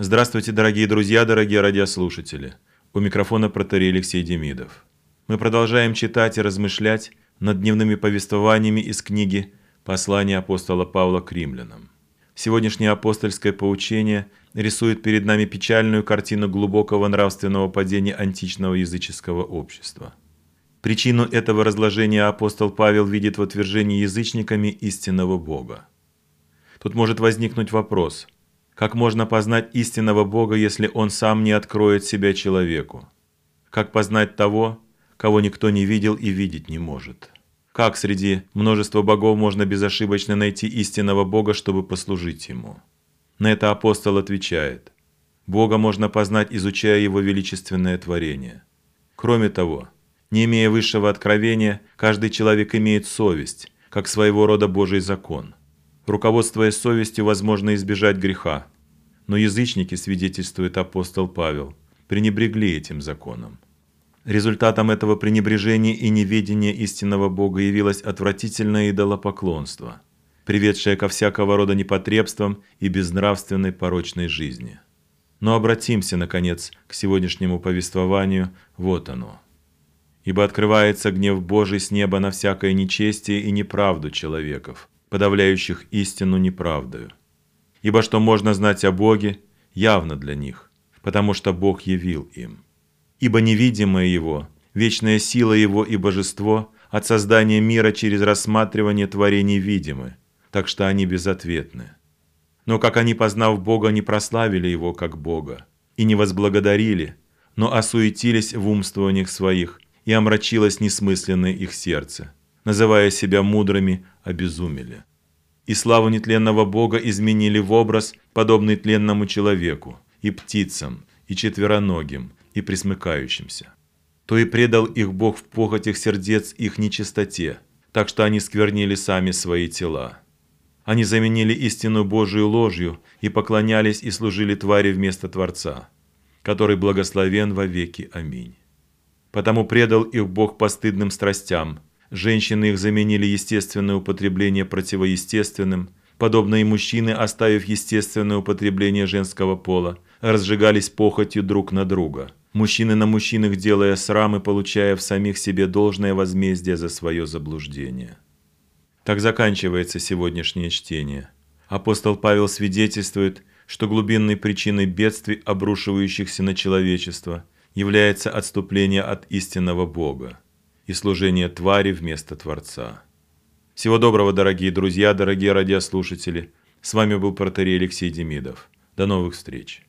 Здравствуйте, дорогие друзья, дорогие радиослушатели. У микрофона протерей Алексей Демидов. Мы продолжаем читать и размышлять над дневными повествованиями из книги «Послание апостола Павла к римлянам». Сегодняшнее апостольское поучение рисует перед нами печальную картину глубокого нравственного падения античного языческого общества. Причину этого разложения апостол Павел видит в отвержении язычниками истинного Бога. Тут может возникнуть вопрос – как можно познать истинного Бога, если Он сам не откроет себя человеку? Как познать того, кого никто не видел и видеть не может? Как среди множества богов можно безошибочно найти истинного Бога, чтобы послужить Ему? На это апостол отвечает. Бога можно познать, изучая Его величественное творение. Кроме того, не имея высшего откровения, каждый человек имеет совесть, как своего рода Божий закон. Руководствуясь совестью, возможно избежать греха. Но язычники, свидетельствует апостол Павел, пренебрегли этим законом. Результатом этого пренебрежения и неведения истинного Бога явилось отвратительное идолопоклонство, приведшее ко всякого рода непотребствам и безнравственной порочной жизни. Но обратимся, наконец, к сегодняшнему повествованию, вот оно. «Ибо открывается гнев Божий с неба на всякое нечестие и неправду человеков, подавляющих истину неправдою. Ибо что можно знать о Боге, явно для них, потому что Бог явил им. Ибо невидимое Его, вечная сила Его и божество от создания мира через рассматривание творений видимы, так что они безответны. Но как они, познав Бога, не прославили Его как Бога, и не возблагодарили, но осуетились в умствованиях своих, и омрачилось несмысленное их сердце, называя себя мудрыми, обезумели и славу нетленного Бога изменили в образ, подобный тленному человеку, и птицам, и четвероногим, и присмыкающимся. То и предал их Бог в похотях сердец их нечистоте, так что они сквернили сами свои тела. Они заменили истину Божию ложью и поклонялись и служили твари вместо Творца, который благословен во веки. Аминь. Потому предал их Бог постыдным страстям, Женщины их заменили естественное употребление противоестественным, подобно и мужчины, оставив естественное употребление женского пола, разжигались похотью друг на друга. Мужчины на мужчинах делая срамы, получая в самих себе должное возмездие за свое заблуждение. Так заканчивается сегодняшнее чтение. Апостол Павел свидетельствует, что глубинной причиной бедствий, обрушивающихся на человечество, является отступление от истинного Бога и служение твари вместо Творца. Всего доброго, дорогие друзья, дорогие радиослушатели. С вами был протерей Алексей Демидов. До новых встреч.